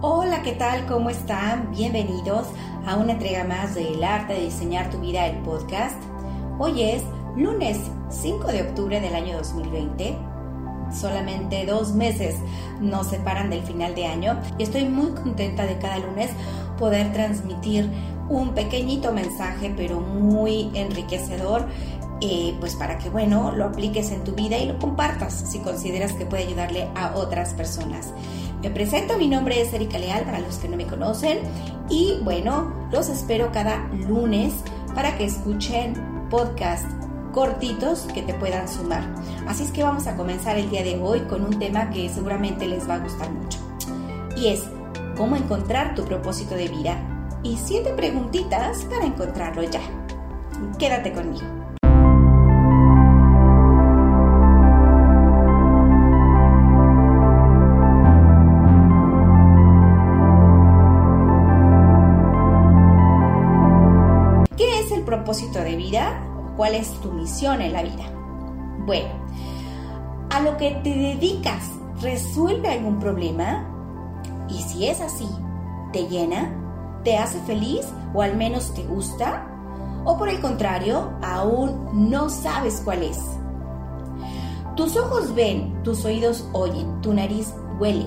Hola, ¿qué tal? ¿Cómo están? Bienvenidos a una entrega más del arte de diseñar tu vida, el podcast. Hoy es lunes 5 de octubre del año 2020. Solamente dos meses nos separan del final de año y estoy muy contenta de cada lunes poder transmitir un pequeñito mensaje pero muy enriquecedor eh, pues para que bueno lo apliques en tu vida y lo compartas si consideras que puede ayudarle a otras personas. Me presento, mi nombre es Erika Leal para los que no me conocen y bueno, los espero cada lunes para que escuchen podcasts cortitos que te puedan sumar. Así es que vamos a comenzar el día de hoy con un tema que seguramente les va a gustar mucho y es cómo encontrar tu propósito de vida y siete preguntitas para encontrarlo ya. Quédate conmigo. ¿Cuál es tu misión en la vida? Bueno, a lo que te dedicas, ¿resuelve algún problema? Y si es así, ¿te llena? ¿Te hace feliz o al menos te gusta? ¿O por el contrario, aún no sabes cuál es? Tus ojos ven, tus oídos oyen, tu nariz huele.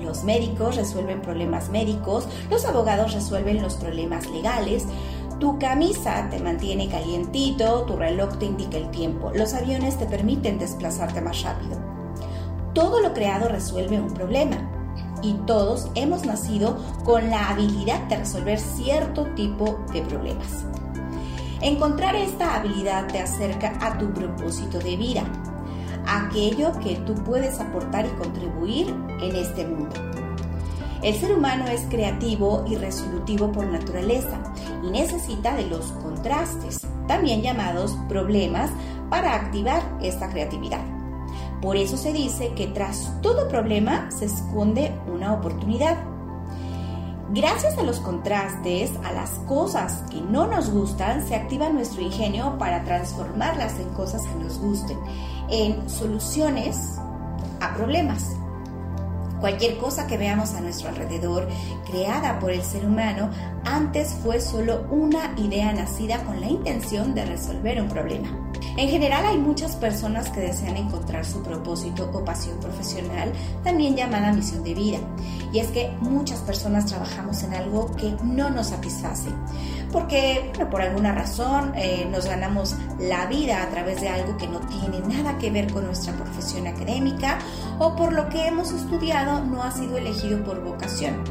Los médicos resuelven problemas médicos, los abogados resuelven los problemas legales, tu camisa te mantiene calientito, tu reloj te indica el tiempo, los aviones te permiten desplazarte más rápido. Todo lo creado resuelve un problema y todos hemos nacido con la habilidad de resolver cierto tipo de problemas. Encontrar esta habilidad te acerca a tu propósito de vida, aquello que tú puedes aportar y contribuir en este mundo. El ser humano es creativo y resolutivo por naturaleza y necesita de los contrastes, también llamados problemas, para activar esta creatividad. Por eso se dice que tras todo problema se esconde una oportunidad. Gracias a los contrastes, a las cosas que no nos gustan, se activa nuestro ingenio para transformarlas en cosas que nos gusten, en soluciones a problemas. Cualquier cosa que veamos a nuestro alrededor, creada por el ser humano, antes fue solo una idea nacida con la intención de resolver un problema. En general hay muchas personas que desean encontrar su propósito o pasión profesional, también llamada misión de vida. Y es que muchas personas trabajamos en algo que no nos satisface, porque por alguna razón eh, nos ganamos la vida a través de algo que no tiene nada que ver con nuestra profesión académica o por lo que hemos estudiado no ha sido elegido por vocación.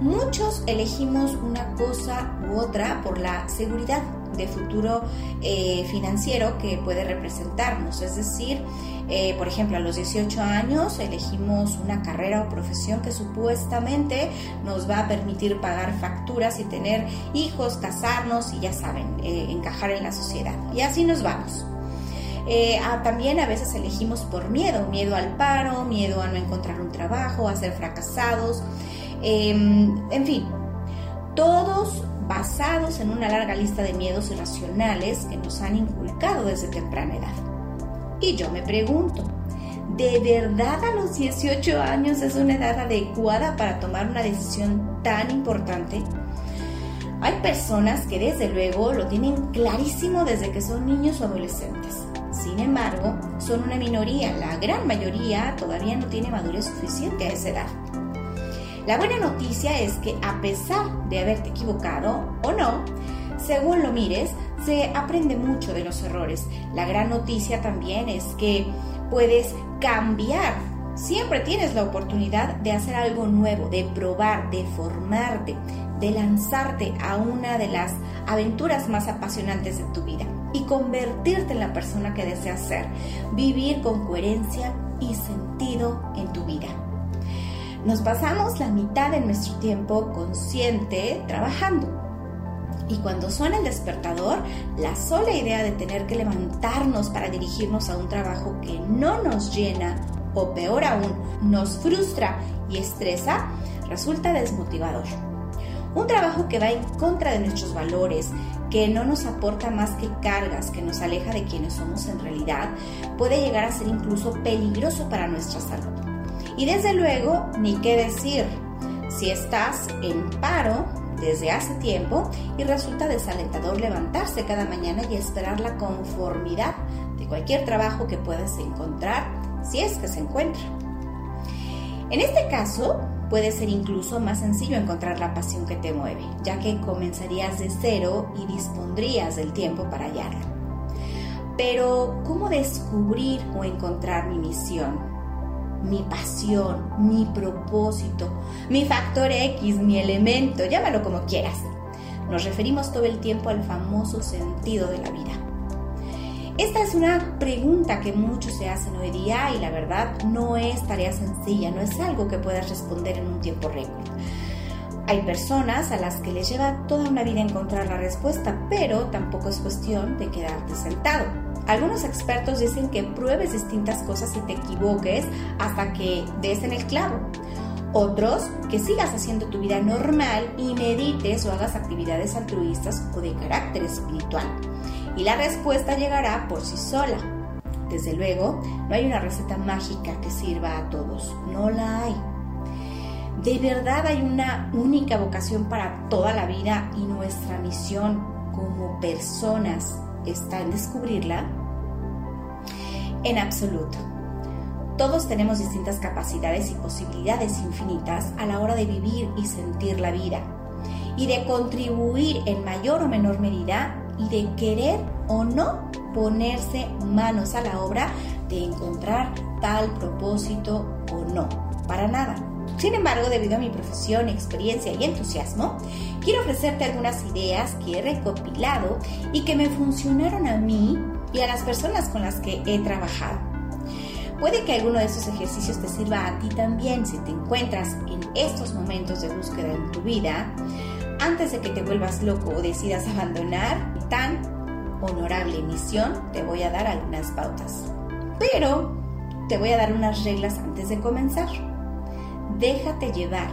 Muchos elegimos una cosa u otra por la seguridad de futuro eh, financiero que puede representarnos. Es decir, eh, por ejemplo, a los 18 años elegimos una carrera o profesión que supuestamente nos va a permitir pagar facturas y tener hijos, casarnos y ya saben, eh, encajar en la sociedad. Y así nos vamos. también a veces elegimos por miedo, miedo al paro, miedo a no encontrar un trabajo, a ser fracasados, em, en fin, todos basados en una larga lista de miedos irracionales que nos han inculcado desde temprana edad. Y yo me pregunto, ¿de verdad a los 18 años es una edad adecuada para tomar una decisión tan importante? Hay personas que desde luego lo tienen clarísimo desde que son niños o adolescentes. Sin embargo, son una minoría, la gran mayoría todavía no tiene madurez suficiente a esa edad. La buena noticia es que a pesar de haberte equivocado o no, según lo mires, se aprende mucho de los errores. La gran noticia también es que puedes cambiar. Siempre tienes la oportunidad de hacer algo nuevo, de probar, de formarte, de lanzarte a una de las aventuras más apasionantes de tu vida y convertirte en la persona que deseas ser, vivir con coherencia y sentido en tu vida. Nos pasamos la mitad de nuestro tiempo consciente trabajando. Y cuando suena el despertador, la sola idea de tener que levantarnos para dirigirnos a un trabajo que no nos llena o peor aún, nos frustra y estresa, resulta desmotivador. Un trabajo que va en contra de nuestros valores, que no nos aporta más que cargas, que nos aleja de quienes somos en realidad, puede llegar a ser incluso peligroso para nuestra salud. Y desde luego, ni qué decir, si estás en paro desde hace tiempo y resulta desalentador levantarse cada mañana y esperar la conformidad de cualquier trabajo que puedas encontrar, si es que se encuentra. En este caso, puede ser incluso más sencillo encontrar la pasión que te mueve, ya que comenzarías de cero y dispondrías del tiempo para hallarla. Pero, ¿cómo descubrir o encontrar mi misión? Mi pasión, mi propósito, mi factor X, mi elemento, llámalo como quieras. Nos referimos todo el tiempo al famoso sentido de la vida. Esta es una pregunta que muchos se hacen hoy día y la verdad no es tarea sencilla, no es algo que puedas responder en un tiempo récord. Hay personas a las que les lleva toda una vida encontrar la respuesta, pero tampoco es cuestión de quedarte sentado. Algunos expertos dicen que pruebes distintas cosas y te equivoques hasta que des en el clavo. Otros, que sigas haciendo tu vida normal y medites o hagas actividades altruistas o de carácter espiritual y la respuesta llegará por sí sola. Desde luego, no hay una receta mágica que sirva a todos, no la hay. De verdad hay una única vocación para toda la vida y nuestra misión como personas está en descubrirla. En absoluto. Todos tenemos distintas capacidades y posibilidades infinitas a la hora de vivir y sentir la vida y de contribuir en mayor o menor medida y de querer o no ponerse manos a la obra de encontrar tal propósito o no, para nada. Sin embargo, debido a mi profesión, experiencia y entusiasmo, quiero ofrecerte algunas ideas que he recopilado y que me funcionaron a mí y a las personas con las que he trabajado. Puede que alguno de estos ejercicios te sirva a ti también si te encuentras en estos momentos de búsqueda en tu vida antes de que te vuelvas loco o decidas abandonar tan honorable misión, te voy a dar algunas pautas. Pero te voy a dar unas reglas antes de comenzar. Déjate llevar,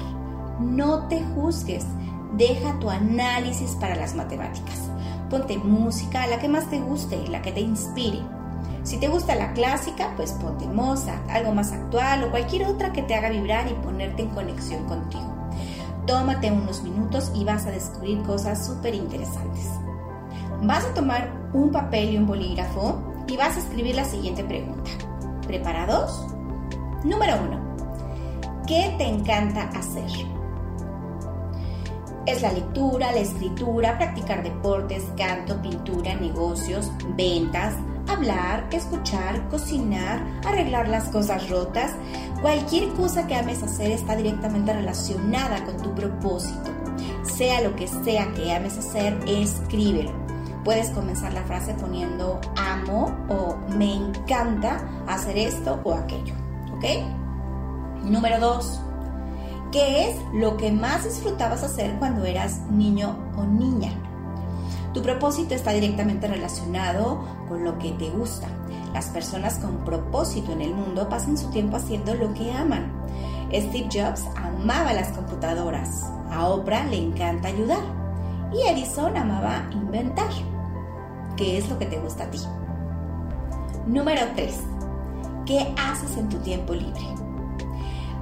no te juzgues, deja tu análisis para las matemáticas. Ponte música, la que más te guste, la que te inspire. Si te gusta la clásica, pues ponte Mozart, algo más actual o cualquier otra que te haga vibrar y ponerte en conexión contigo. Tómate unos minutos y vas a descubrir cosas súper interesantes. Vas a tomar un papel y un bolígrafo y vas a escribir la siguiente pregunta. ¿Preparados? Número 1. ¿Qué te encanta hacer? Es la lectura, la escritura, practicar deportes, canto, pintura, negocios, ventas, hablar, escuchar, cocinar, arreglar las cosas rotas. Cualquier cosa que ames hacer está directamente relacionada con tu propósito. Sea lo que sea que ames hacer, escríbelo. Puedes comenzar la frase poniendo amo o me encanta hacer esto o aquello. ¿Ok? Número 2. ¿Qué es lo que más disfrutabas hacer cuando eras niño o niña? Tu propósito está directamente relacionado con lo que te gusta. Las personas con propósito en el mundo pasan su tiempo haciendo lo que aman. Steve Jobs amaba las computadoras, a Oprah le encanta ayudar y Edison amaba inventar. ¿Qué es lo que te gusta a ti? Número 3. ¿Qué haces en tu tiempo libre?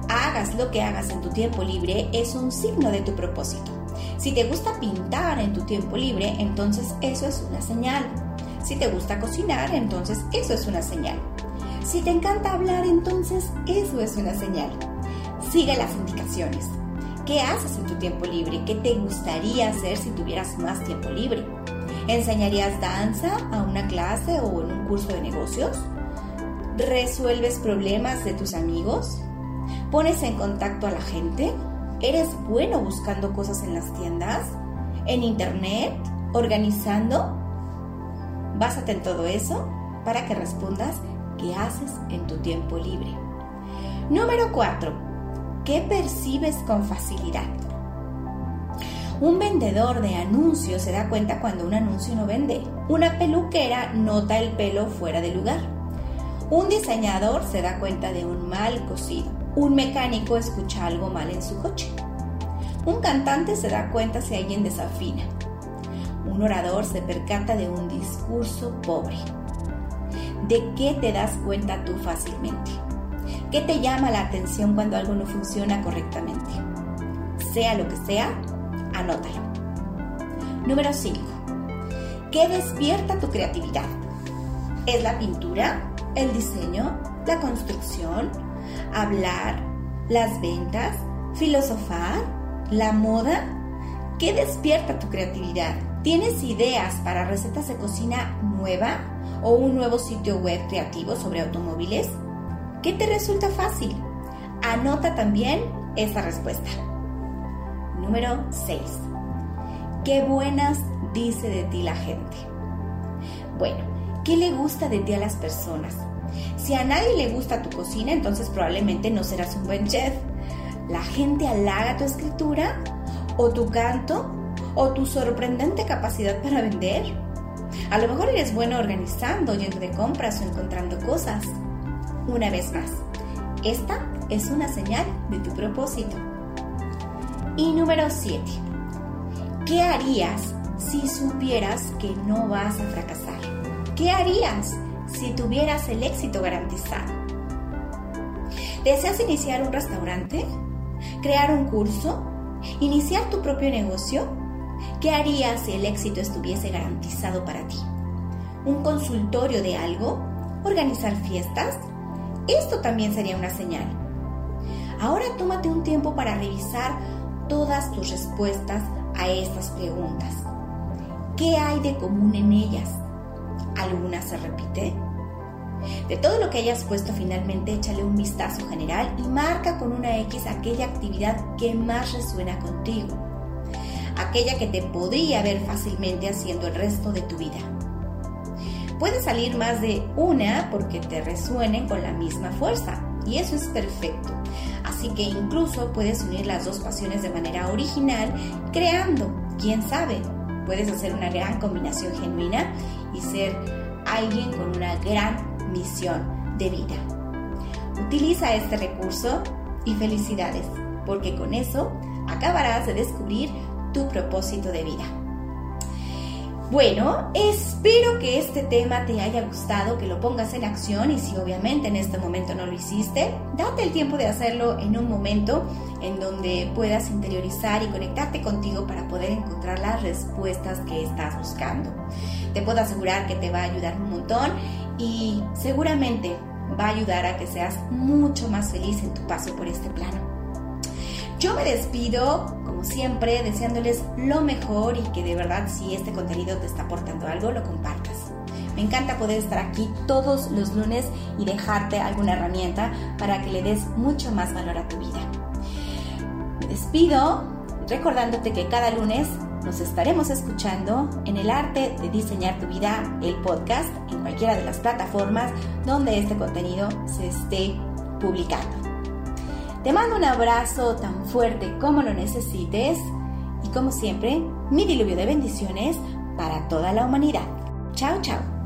Hagas lo que hagas en tu tiempo libre es un signo de tu propósito. Si te gusta pintar en tu tiempo libre, entonces eso es una señal. Si te gusta cocinar, entonces eso es una señal. Si te encanta hablar, entonces eso es una señal. Sigue las indicaciones. ¿Qué haces en tu tiempo libre? ¿Qué te gustaría hacer si tuvieras más tiempo libre? ¿Enseñarías danza a una clase o en un curso de negocios? ¿Resuelves problemas de tus amigos? ¿Pones en contacto a la gente? ¿Eres bueno buscando cosas en las tiendas? ¿En internet? ¿Organizando? Básate en todo eso para que respondas qué haces en tu tiempo libre. Número 4. ¿Qué percibes con facilidad? Un vendedor de anuncios se da cuenta cuando un anuncio no vende. Una peluquera nota el pelo fuera de lugar. Un diseñador se da cuenta de un mal cosido. Un mecánico escucha algo mal en su coche. Un cantante se da cuenta si alguien desafina. Un orador se percata de un discurso pobre. ¿De qué te das cuenta tú fácilmente? ¿Qué te llama la atención cuando algo no funciona correctamente? Sea lo que sea, anótalo. Número 5. ¿Qué despierta tu creatividad? ¿Es la pintura, el diseño, la construcción, hablar, las ventas, filosofar, la moda? ¿Qué despierta tu creatividad? ¿Tienes ideas para recetas de cocina nueva o un nuevo sitio web creativo sobre automóviles? ¿Qué te resulta fácil? Anota también esa respuesta. Número 6. ¿Qué buenas dice de ti la gente? Bueno, ¿qué le gusta de ti a las personas? Si a nadie le gusta tu cocina, entonces probablemente no serás un buen chef. ¿La gente halaga tu escritura? ¿O tu canto? ¿O tu sorprendente capacidad para vender? A lo mejor eres bueno organizando, yendo de compras o encontrando cosas. Una vez más, esta es una señal de tu propósito. Y número 7. ¿Qué harías si supieras que no vas a fracasar? ¿Qué harías si tuvieras el éxito garantizado? ¿Deseas iniciar un restaurante? ¿Crear un curso? ¿Iniciar tu propio negocio? ¿Qué harías si el éxito estuviese garantizado para ti? ¿Un consultorio de algo? ¿Organizar fiestas? Esto también sería una señal. Ahora tómate un tiempo para revisar todas tus respuestas a estas preguntas. ¿Qué hay de común en ellas? ¿Alguna se repite? De todo lo que hayas puesto finalmente, échale un vistazo general y marca con una X aquella actividad que más resuena contigo, aquella que te podría ver fácilmente haciendo el resto de tu vida. Puede salir más de una porque te resuenen con la misma fuerza y eso es perfecto. Así que incluso puedes unir las dos pasiones de manera original creando, quién sabe, puedes hacer una gran combinación genuina y ser alguien con una gran misión de vida. Utiliza este recurso y felicidades, porque con eso acabarás de descubrir tu propósito de vida. Bueno, espero que este tema te haya gustado, que lo pongas en acción y si obviamente en este momento no lo hiciste, date el tiempo de hacerlo en un momento en donde puedas interiorizar y conectarte contigo para poder encontrar las respuestas que estás buscando. Te puedo asegurar que te va a ayudar un montón y seguramente va a ayudar a que seas mucho más feliz en tu paso por este plano. Yo me despido, como siempre, deseándoles lo mejor y que de verdad si este contenido te está aportando algo, lo compartas. Me encanta poder estar aquí todos los lunes y dejarte alguna herramienta para que le des mucho más valor a tu vida. Me despido recordándote que cada lunes nos estaremos escuchando en el arte de diseñar tu vida, el podcast, en cualquiera de las plataformas donde este contenido se esté publicando. Te mando un abrazo tan fuerte como lo necesites y como siempre, mi diluvio de bendiciones para toda la humanidad. Chao, chao.